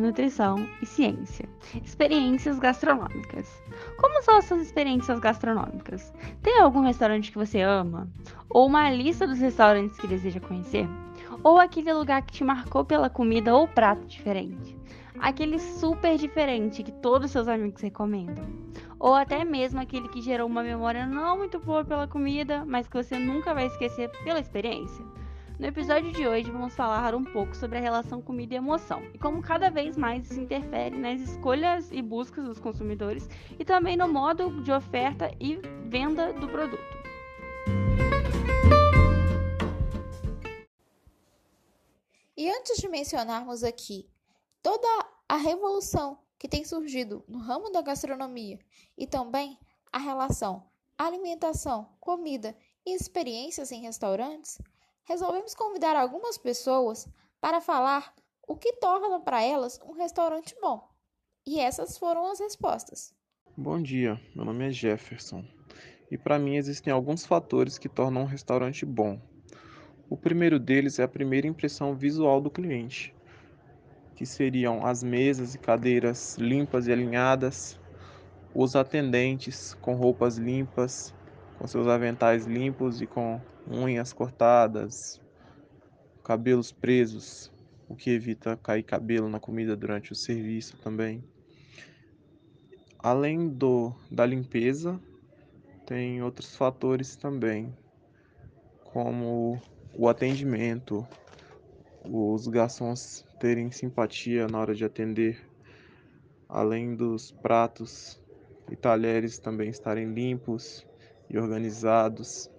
nutrição e ciência. Experiências gastronômicas. Como são as suas experiências gastronômicas? Tem algum restaurante que você ama? Ou uma lista dos restaurantes que deseja conhecer? Ou aquele lugar que te marcou pela comida ou prato diferente? Aquele super diferente que todos seus amigos recomendam? Ou até mesmo aquele que gerou uma memória não muito boa pela comida, mas que você nunca vai esquecer pela experiência? No episódio de hoje vamos falar um pouco sobre a relação comida e emoção e como cada vez mais isso interfere nas escolhas e buscas dos consumidores e também no modo de oferta e venda do produto. E antes de mencionarmos aqui toda a revolução que tem surgido no ramo da gastronomia e também a relação alimentação, comida e experiências em restaurantes, resolvemos convidar algumas pessoas para falar o que torna para elas um restaurante bom. E essas foram as respostas. Bom dia, meu nome é Jefferson. E para mim existem alguns fatores que tornam um restaurante bom. O primeiro deles é a primeira impressão visual do cliente, que seriam as mesas e cadeiras limpas e alinhadas, os atendentes com roupas limpas, com seus aventais limpos e com unhas cortadas, cabelos presos, o que evita cair cabelo na comida durante o serviço também. Além do da limpeza, tem outros fatores também, como o atendimento, os garçons terem simpatia na hora de atender, além dos pratos e talheres também estarem limpos e organizados.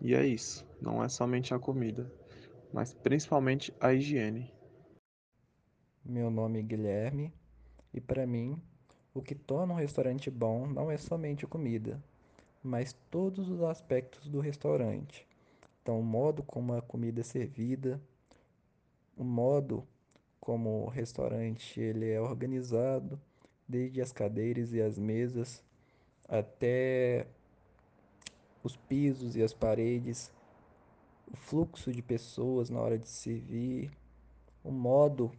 E é isso, não é somente a comida, mas principalmente a higiene. Meu nome é Guilherme e para mim, o que torna um restaurante bom não é somente a comida, mas todos os aspectos do restaurante. Então, o modo como a comida é servida, o modo como o restaurante ele é organizado, desde as cadeiras e as mesas até os pisos e as paredes, o fluxo de pessoas na hora de servir, o modo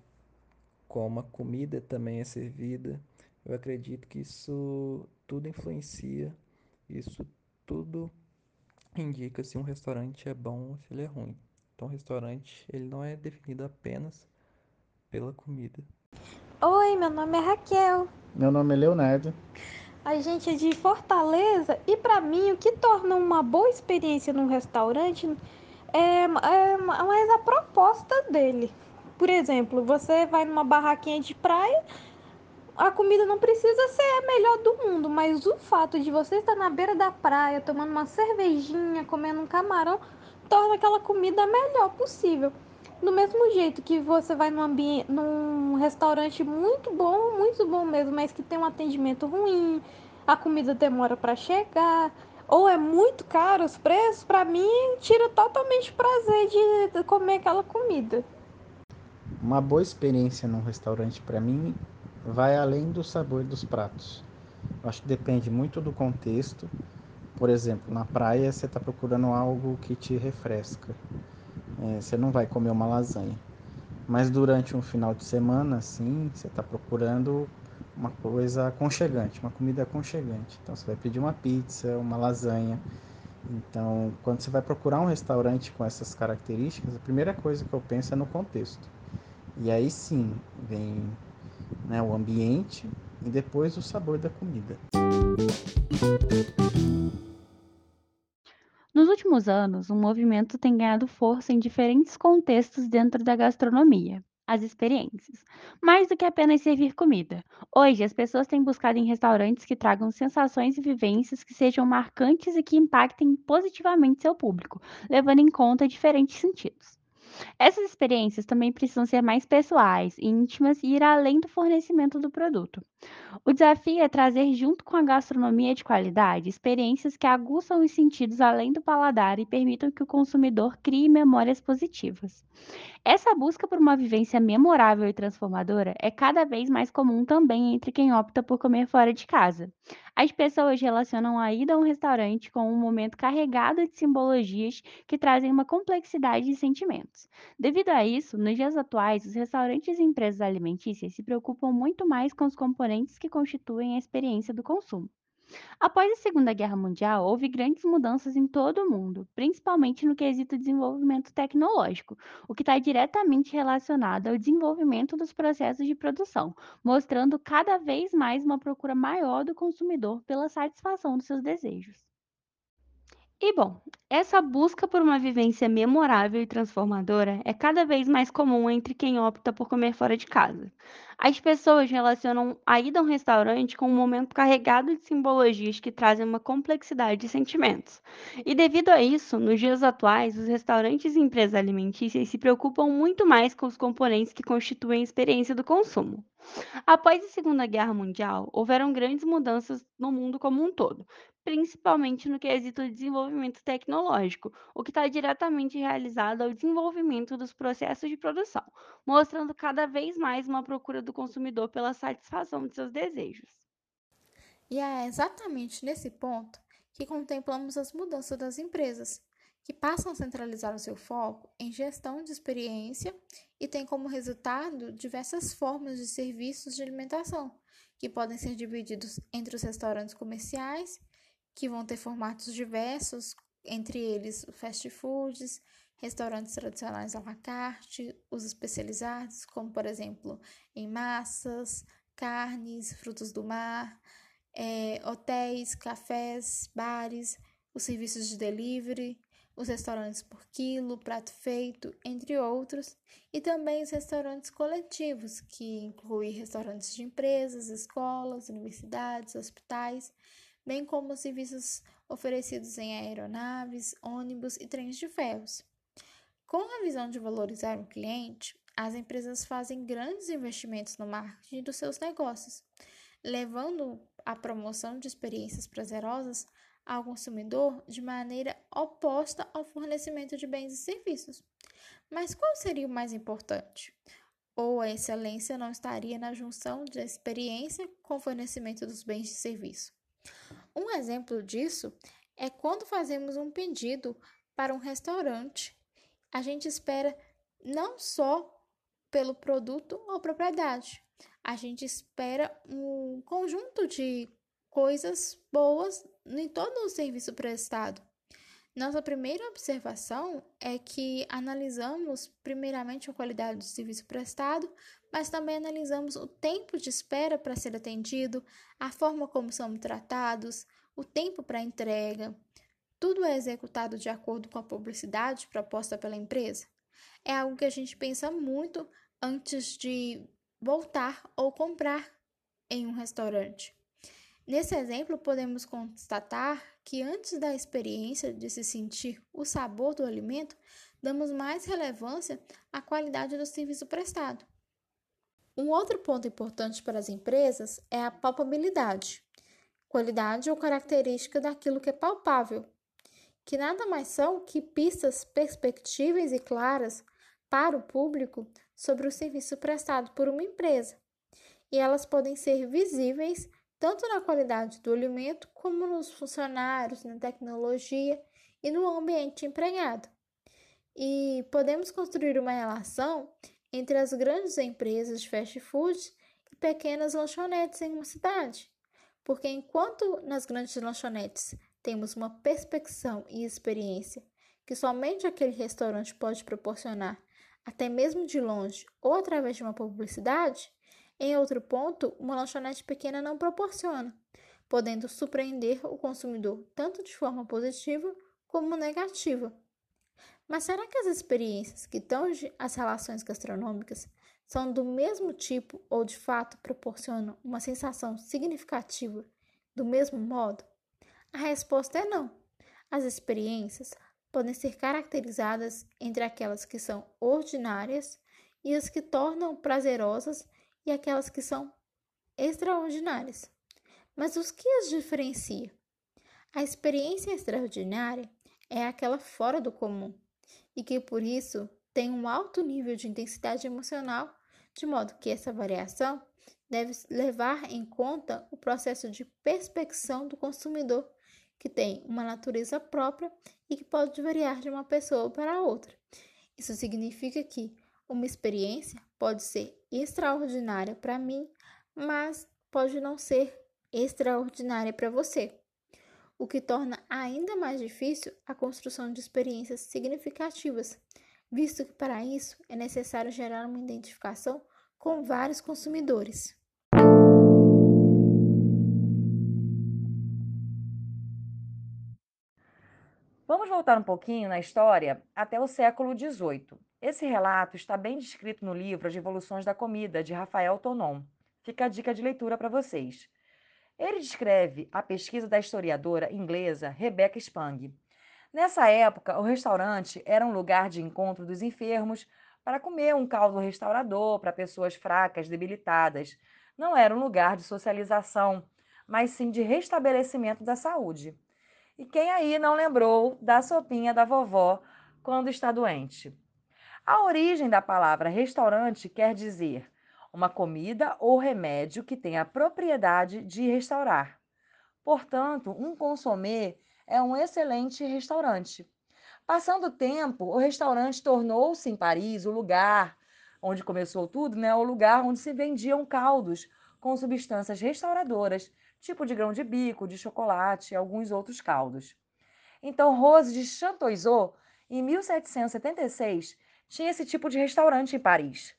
como a comida também é servida. Eu acredito que isso tudo influencia, isso tudo indica se um restaurante é bom ou se ele é ruim. Então, o restaurante ele não é definido apenas pela comida. Oi, meu nome é Raquel. Meu nome é Leonardo. A gente é de Fortaleza e para mim o que torna uma boa experiência num restaurante é, é mais a proposta dele. Por exemplo, você vai numa barraquinha de praia, a comida não precisa ser a melhor do mundo, mas o fato de você estar na beira da praia, tomando uma cervejinha, comendo um camarão, torna aquela comida a melhor possível. Do mesmo jeito que você vai num, ambiente, num restaurante muito bom, muito bom mesmo, mas que tem um atendimento ruim, a comida demora para chegar, ou é muito caro os preços, para mim tira totalmente o prazer de comer aquela comida. Uma boa experiência num restaurante para mim vai além do sabor dos pratos. Eu acho que depende muito do contexto. Por exemplo, na praia você está procurando algo que te refresca. É, você não vai comer uma lasanha. Mas durante um final de semana, sim, você está procurando uma coisa aconchegante, uma comida aconchegante. Então você vai pedir uma pizza, uma lasanha. Então, quando você vai procurar um restaurante com essas características, a primeira coisa que eu penso é no contexto. E aí sim vem né, o ambiente e depois o sabor da comida. Nos últimos anos, um movimento tem ganhado força em diferentes contextos dentro da gastronomia, as experiências, mais do que apenas servir comida. Hoje, as pessoas têm buscado em restaurantes que tragam sensações e vivências que sejam marcantes e que impactem positivamente seu público, levando em conta diferentes sentidos. Essas experiências também precisam ser mais pessoais, íntimas e ir além do fornecimento do produto. O desafio é trazer, junto com a gastronomia de qualidade, experiências que aguçam os sentidos além do paladar e permitam que o consumidor crie memórias positivas. Essa busca por uma vivência memorável e transformadora é cada vez mais comum também entre quem opta por comer fora de casa. As pessoas relacionam a ida a um restaurante com um momento carregado de simbologias que trazem uma complexidade de sentimentos. Devido a isso, nos dias atuais, os restaurantes e empresas alimentícias se preocupam muito mais com os componentes que constituem a experiência do consumo. Após a Segunda Guerra Mundial, houve grandes mudanças em todo o mundo, principalmente no quesito desenvolvimento tecnológico, o que está diretamente relacionado ao desenvolvimento dos processos de produção, mostrando cada vez mais uma procura maior do consumidor pela satisfação dos seus desejos. E bom, essa busca por uma vivência memorável e transformadora é cada vez mais comum entre quem opta por comer fora de casa. As pessoas relacionam a ida a um restaurante com um momento carregado de simbologias que trazem uma complexidade de sentimentos. E devido a isso, nos dias atuais, os restaurantes e empresas alimentícias se preocupam muito mais com os componentes que constituem a experiência do consumo. Após a Segunda Guerra Mundial, houveram grandes mudanças no mundo como um todo, principalmente no quesito de desenvolvimento tecnológico, o que está diretamente realizado ao desenvolvimento dos processos de produção, mostrando cada vez mais uma procura do consumidor pela satisfação de seus desejos. E é exatamente nesse ponto que contemplamos as mudanças das empresas, que passam a centralizar o seu foco em gestão de experiência e têm como resultado diversas formas de serviços de alimentação, que podem ser divididos entre os restaurantes comerciais que vão ter formatos diversos, entre eles fast foods, restaurantes tradicionais à la carte, os especializados, como por exemplo em massas, carnes, frutos do mar, é, hotéis, cafés, bares, os serviços de delivery, os restaurantes por quilo, prato feito, entre outros, e também os restaurantes coletivos, que incluem restaurantes de empresas, escolas, universidades, hospitais bem como os serviços oferecidos em aeronaves, ônibus e trens de ferros. Com a visão de valorizar o cliente, as empresas fazem grandes investimentos no marketing dos seus negócios, levando a promoção de experiências prazerosas ao consumidor de maneira oposta ao fornecimento de bens e serviços. Mas qual seria o mais importante? Ou a excelência não estaria na junção de experiência com o fornecimento dos bens e serviços? Um exemplo disso é quando fazemos um pedido para um restaurante. A gente espera não só pelo produto ou propriedade, a gente espera um conjunto de coisas boas em todo o serviço prestado. Nossa primeira observação é que analisamos primeiramente a qualidade do serviço prestado, mas também analisamos o tempo de espera para ser atendido, a forma como somos tratados, o tempo para entrega. Tudo é executado de acordo com a publicidade proposta pela empresa. É algo que a gente pensa muito antes de voltar ou comprar em um restaurante. Nesse exemplo, podemos constatar que antes da experiência de se sentir o sabor do alimento, damos mais relevância à qualidade do serviço prestado. Um outro ponto importante para as empresas é a palpabilidade, qualidade ou característica daquilo que é palpável, que nada mais são que pistas perspectivas e claras para o público sobre o serviço prestado por uma empresa, e elas podem ser visíveis tanto na qualidade do alimento como nos funcionários, na tecnologia e no ambiente empregado. E podemos construir uma relação entre as grandes empresas de fast food e pequenas lanchonetes em uma cidade. Porque enquanto nas grandes lanchonetes temos uma perspecção e experiência que somente aquele restaurante pode proporcionar, até mesmo de longe ou através de uma publicidade, em outro ponto, uma lanchonete pequena não proporciona, podendo surpreender o consumidor tanto de forma positiva como negativa. Mas será que as experiências que tangem as relações gastronômicas são do mesmo tipo ou de fato proporcionam uma sensação significativa do mesmo modo? A resposta é não. As experiências podem ser caracterizadas entre aquelas que são ordinárias e as que tornam prazerosas e aquelas que são extraordinárias. Mas os que as diferencia? A experiência extraordinária é aquela fora do comum e que por isso têm um alto nível de intensidade emocional, de modo que essa variação deve levar em conta o processo de perspecção do consumidor, que tem uma natureza própria e que pode variar de uma pessoa para outra. Isso significa que uma experiência pode ser extraordinária para mim, mas pode não ser extraordinária para você, o que torna ainda mais difícil a construção de experiências significativas, visto que para isso é necessário gerar uma identificação com vários consumidores. Vamos voltar um pouquinho na história até o século XVIII. Esse relato está bem descrito no livro As Revoluções da Comida, de Rafael Tonon. Fica a dica de leitura para vocês. Ele descreve a pesquisa da historiadora inglesa Rebecca Spang. Nessa época, o restaurante era um lugar de encontro dos enfermos para comer um caldo restaurador para pessoas fracas, debilitadas. Não era um lugar de socialização, mas sim de restabelecimento da saúde. E quem aí não lembrou da sopinha da vovó quando está doente? A origem da palavra restaurante quer dizer uma comida ou remédio que tem a propriedade de restaurar. Portanto, um consomê é um excelente restaurante. Passando o tempo, o restaurante tornou-se em Paris o lugar onde começou tudo, né? O lugar onde se vendiam caldos com substâncias restauradoras, tipo de grão de bico, de chocolate e alguns outros caldos. Então, Rose de Chantoiseau, em 1776, tinha esse tipo de restaurante em Paris.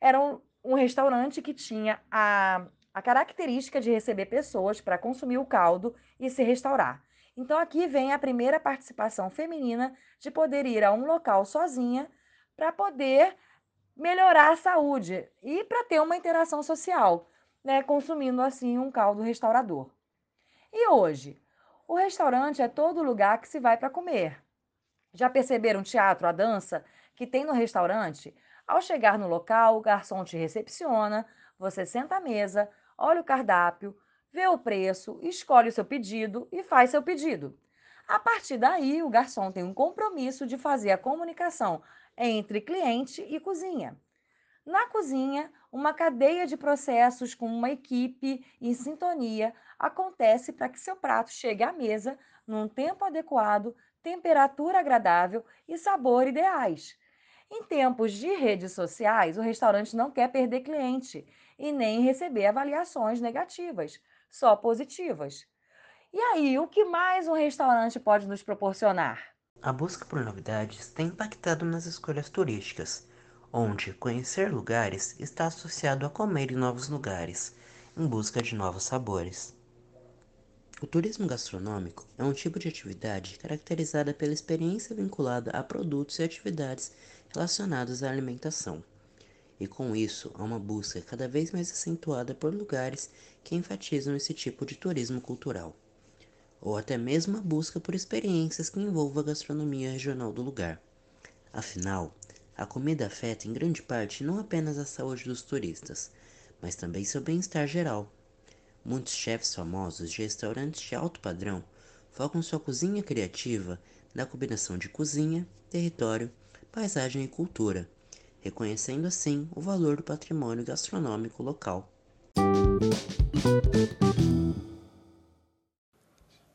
Era um, um restaurante que tinha a, a característica de receber pessoas para consumir o caldo e se restaurar. Então aqui vem a primeira participação feminina de poder ir a um local sozinha para poder melhorar a saúde e para ter uma interação social, né, consumindo assim um caldo restaurador. E hoje, o restaurante é todo lugar que se vai para comer. Já perceberam o teatro, a dança que tem no restaurante? Ao chegar no local, o garçom te recepciona, você senta à mesa, olha o cardápio, vê o preço, escolhe o seu pedido e faz seu pedido. A partir daí, o garçom tem um compromisso de fazer a comunicação entre cliente e cozinha. Na cozinha, uma cadeia de processos com uma equipe em sintonia acontece para que seu prato chegue à mesa num tempo adequado, temperatura agradável e sabor ideais. Em tempos de redes sociais, o restaurante não quer perder cliente e nem receber avaliações negativas, só positivas. E aí, o que mais um restaurante pode nos proporcionar? A busca por novidades tem impactado nas escolhas turísticas, onde conhecer lugares está associado a comer em novos lugares, em busca de novos sabores. O turismo gastronômico é um tipo de atividade caracterizada pela experiência vinculada a produtos e atividades relacionados à alimentação. E com isso, há uma busca cada vez mais acentuada por lugares que enfatizam esse tipo de turismo cultural, ou até mesmo a busca por experiências que envolvam a gastronomia regional do lugar. Afinal, a comida afeta em grande parte não apenas a saúde dos turistas, mas também seu bem-estar geral. Muitos chefes famosos de restaurantes de alto padrão focam sua cozinha criativa na combinação de cozinha, território paisagem e cultura, reconhecendo assim o valor do patrimônio gastronômico local.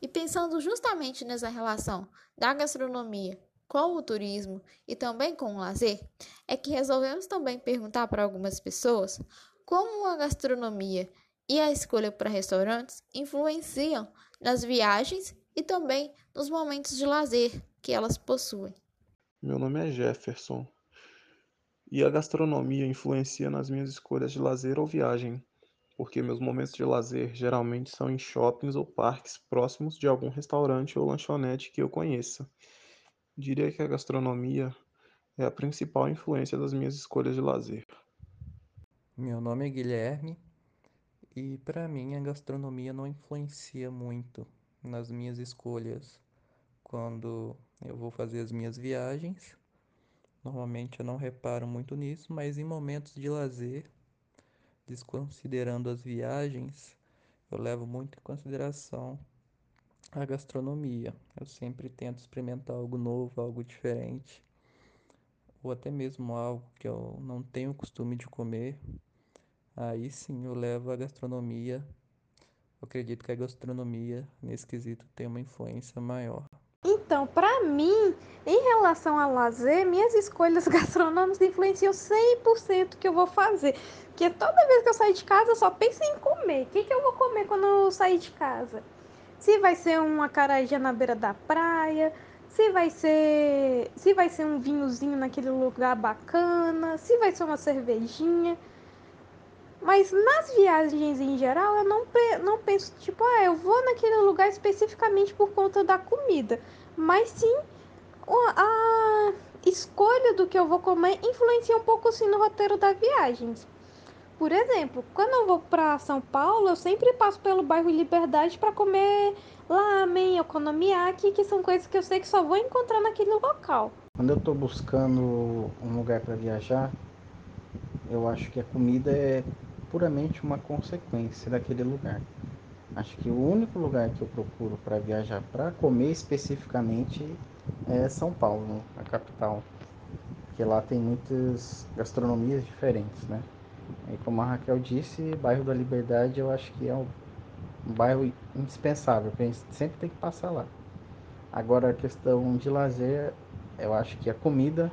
E pensando justamente nessa relação da gastronomia com o turismo e também com o lazer, é que resolvemos também perguntar para algumas pessoas como a gastronomia e a escolha para restaurantes influenciam nas viagens e também nos momentos de lazer que elas possuem. Meu nome é Jefferson e a gastronomia influencia nas minhas escolhas de lazer ou viagem, porque meus momentos de lazer geralmente são em shoppings ou parques próximos de algum restaurante ou lanchonete que eu conheça. Diria que a gastronomia é a principal influência das minhas escolhas de lazer. Meu nome é Guilherme e para mim a gastronomia não influencia muito nas minhas escolhas quando eu vou fazer as minhas viagens. Normalmente eu não reparo muito nisso, mas em momentos de lazer, desconsiderando as viagens, eu levo muito em consideração a gastronomia. Eu sempre tento experimentar algo novo, algo diferente. ou até mesmo algo que eu não tenho costume de comer, aí sim eu levo a gastronomia. Eu acredito que a gastronomia, nesse quesito, tem uma influência maior. Então, para mim, em relação ao lazer, minhas escolhas gastronômicas influenciam 100% que eu vou fazer. Porque toda vez que eu sair de casa, eu só penso em comer. O que, que eu vou comer quando eu sair de casa? Se vai ser uma carajé na beira da praia, se vai ser, se vai ser um vinhozinho naquele lugar bacana, se vai ser uma cervejinha. Mas nas viagens em geral, eu não, não penso, tipo, ah, eu vou naquele lugar especificamente por conta da comida. Mas sim, a escolha do que eu vou comer influencia um pouco sim no roteiro das viagens. Por exemplo, quando eu vou para São Paulo, eu sempre passo pelo bairro Liberdade para comer lamen, okonomiyaki, que são coisas que eu sei que só vou encontrar naquele local. Quando eu estou buscando um lugar para viajar, eu acho que a comida é puramente uma consequência daquele lugar. Acho que o único lugar que eu procuro para viajar para comer especificamente é São Paulo, a capital. Porque lá tem muitas gastronomias diferentes, né? E como a Raquel disse, bairro da Liberdade eu acho que é um, bairro indispensável, a gente sempre tem que passar lá. Agora a questão de lazer, eu acho que a comida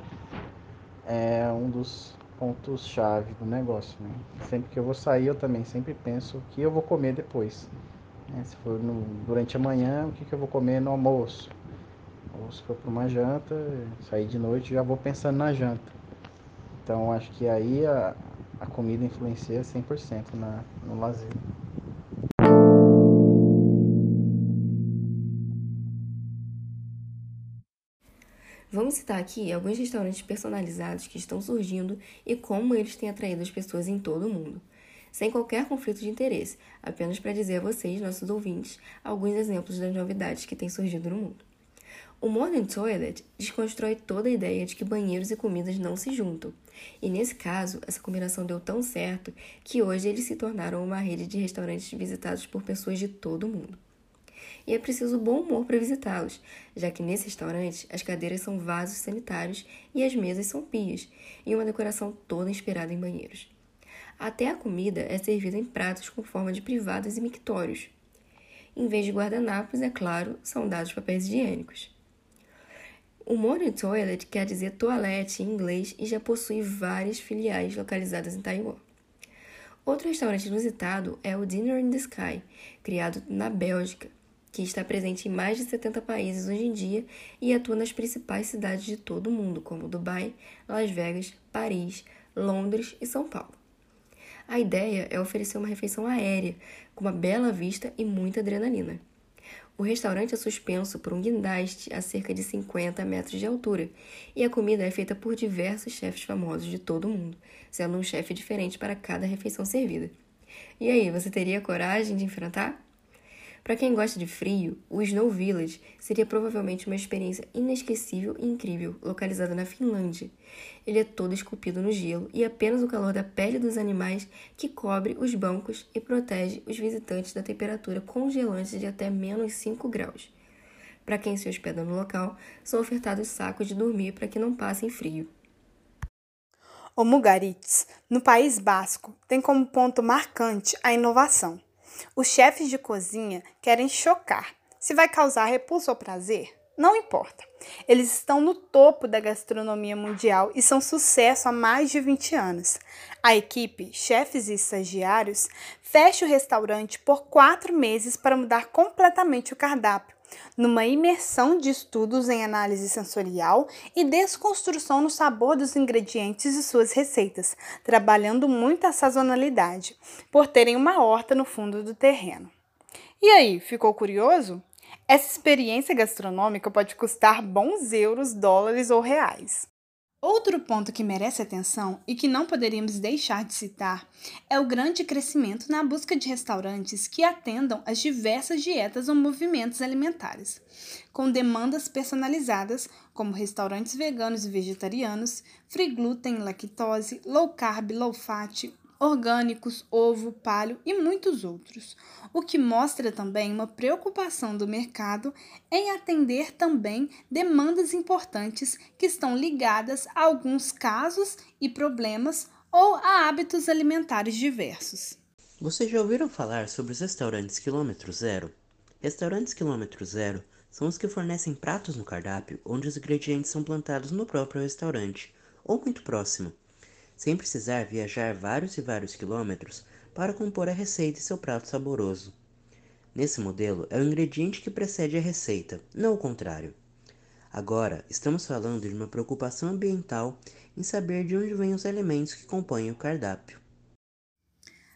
é um dos pontos-chave do negócio. Né? Sempre que eu vou sair, eu também sempre penso o que eu vou comer depois. Né? Se for no, durante a manhã, o que, que eu vou comer no almoço. Ou se for para uma janta, sair de noite, já vou pensando na janta. Então acho que aí a, a comida influencia 100% na, no lazer. Vamos citar aqui alguns restaurantes personalizados que estão surgindo e como eles têm atraído as pessoas em todo o mundo. Sem qualquer conflito de interesse, apenas para dizer a vocês, nossos ouvintes, alguns exemplos das novidades que têm surgido no mundo. O Modern Toilet desconstrói toda a ideia de que banheiros e comidas não se juntam. E nesse caso, essa combinação deu tão certo que hoje eles se tornaram uma rede de restaurantes visitados por pessoas de todo o mundo e é preciso bom humor para visitá-los, já que nesse restaurante as cadeiras são vasos sanitários e as mesas são pias, e uma decoração toda inspirada em banheiros. Até a comida é servida em pratos com forma de privadas e mictórios. Em vez de guardanapos, é claro, são dados papéis higiênicos. O Morning Toilet quer dizer toalete em inglês e já possui várias filiais localizadas em Taiwan. Outro restaurante inusitado é o Dinner in the Sky, criado na Bélgica que está presente em mais de 70 países hoje em dia e atua nas principais cidades de todo o mundo, como Dubai, Las Vegas, Paris, Londres e São Paulo. A ideia é oferecer uma refeição aérea, com uma bela vista e muita adrenalina. O restaurante é suspenso por um guindaste a cerca de 50 metros de altura e a comida é feita por diversos chefes famosos de todo o mundo, sendo um chefe diferente para cada refeição servida. E aí, você teria coragem de enfrentar? Para quem gosta de frio, o Snow Village seria provavelmente uma experiência inesquecível e incrível, localizada na Finlândia. Ele é todo esculpido no gelo e apenas o calor da pele dos animais que cobre os bancos e protege os visitantes da temperatura congelante de até menos 5 graus. Para quem se hospeda no local, são ofertados sacos de dormir para que não passem frio. O Mugaritz, no País Basco, tem como ponto marcante a inovação. Os chefes de cozinha querem chocar. Se vai causar repulso ou prazer, não importa. Eles estão no topo da gastronomia mundial e são sucesso há mais de 20 anos. A equipe, chefes e estagiários, fecha o restaurante por quatro meses para mudar completamente o cardápio numa imersão de estudos em análise sensorial e desconstrução no sabor dos ingredientes e suas receitas, trabalhando muito a sazonalidade, por terem uma horta no fundo do terreno. E aí, ficou curioso? Essa experiência gastronômica pode custar bons euros, dólares ou reais. Outro ponto que merece atenção e que não poderíamos deixar de citar é o grande crescimento na busca de restaurantes que atendam às diversas dietas ou movimentos alimentares, com demandas personalizadas, como restaurantes veganos e vegetarianos, free gluten, lactose, low carb, low fat, orgânicos, ovo, palho e muitos outros, o que mostra também uma preocupação do mercado em atender também demandas importantes que estão ligadas a alguns casos e problemas ou a hábitos alimentares diversos. Vocês já ouviram falar sobre os restaurantes quilômetro zero? Restaurantes quilômetro zero são os que fornecem pratos no cardápio onde os ingredientes são plantados no próprio restaurante ou muito próximo sem precisar viajar vários e vários quilômetros para compor a receita e seu prato saboroso. Nesse modelo, é o ingrediente que precede a receita, não o contrário. Agora, estamos falando de uma preocupação ambiental em saber de onde vêm os alimentos que compõem o cardápio.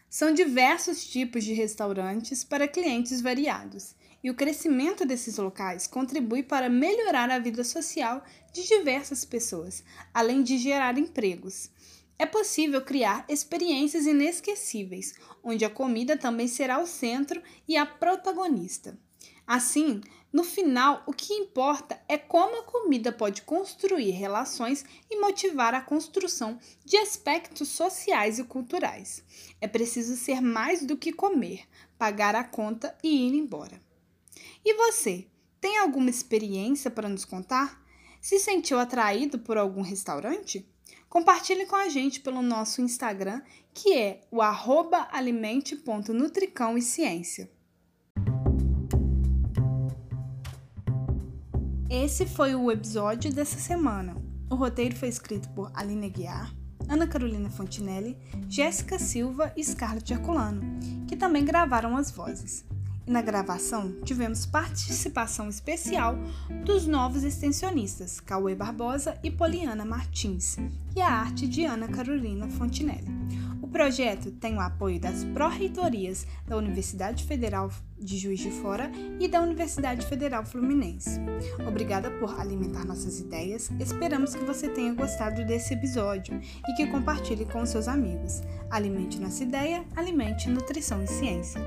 São diversos tipos de restaurantes para clientes variados, e o crescimento desses locais contribui para melhorar a vida social de diversas pessoas, além de gerar empregos. É possível criar experiências inesquecíveis, onde a comida também será o centro e a protagonista. Assim, no final, o que importa é como a comida pode construir relações e motivar a construção de aspectos sociais e culturais. É preciso ser mais do que comer, pagar a conta e ir embora. E você, tem alguma experiência para nos contar? Se sentiu atraído por algum restaurante? Compartilhe com a gente pelo nosso Instagram, que é o arroba alimente.nutricão e ciência. Esse foi o episódio dessa semana. O roteiro foi escrito por Aline Guiar, Ana Carolina Fontinelli, Jéssica Silva e Scarlett Herculano, que também gravaram as vozes. Na gravação tivemos participação especial dos novos extensionistas Cauê Barbosa e Poliana Martins, e a arte de Ana Carolina Fontinelli. O projeto tem o apoio das pró-reitorias da Universidade Federal de Juiz de Fora e da Universidade Federal Fluminense. Obrigada por alimentar nossas ideias. Esperamos que você tenha gostado desse episódio e que compartilhe com seus amigos. Alimente nossa ideia, alimente nutrição e ciência.